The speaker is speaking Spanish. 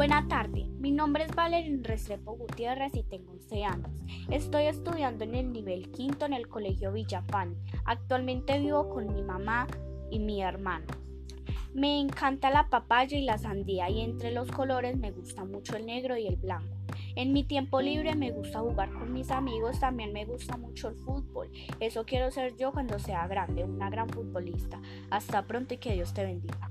Buena tarde, mi nombre es Valerín Restrepo Gutiérrez y tengo 11 años. Estoy estudiando en el nivel quinto en el Colegio Villafán. Actualmente vivo con mi mamá y mi hermano. Me encanta la papaya y la sandía y entre los colores me gusta mucho el negro y el blanco. En mi tiempo libre me gusta jugar con mis amigos, también me gusta mucho el fútbol. Eso quiero ser yo cuando sea grande, una gran futbolista. Hasta pronto y que Dios te bendiga.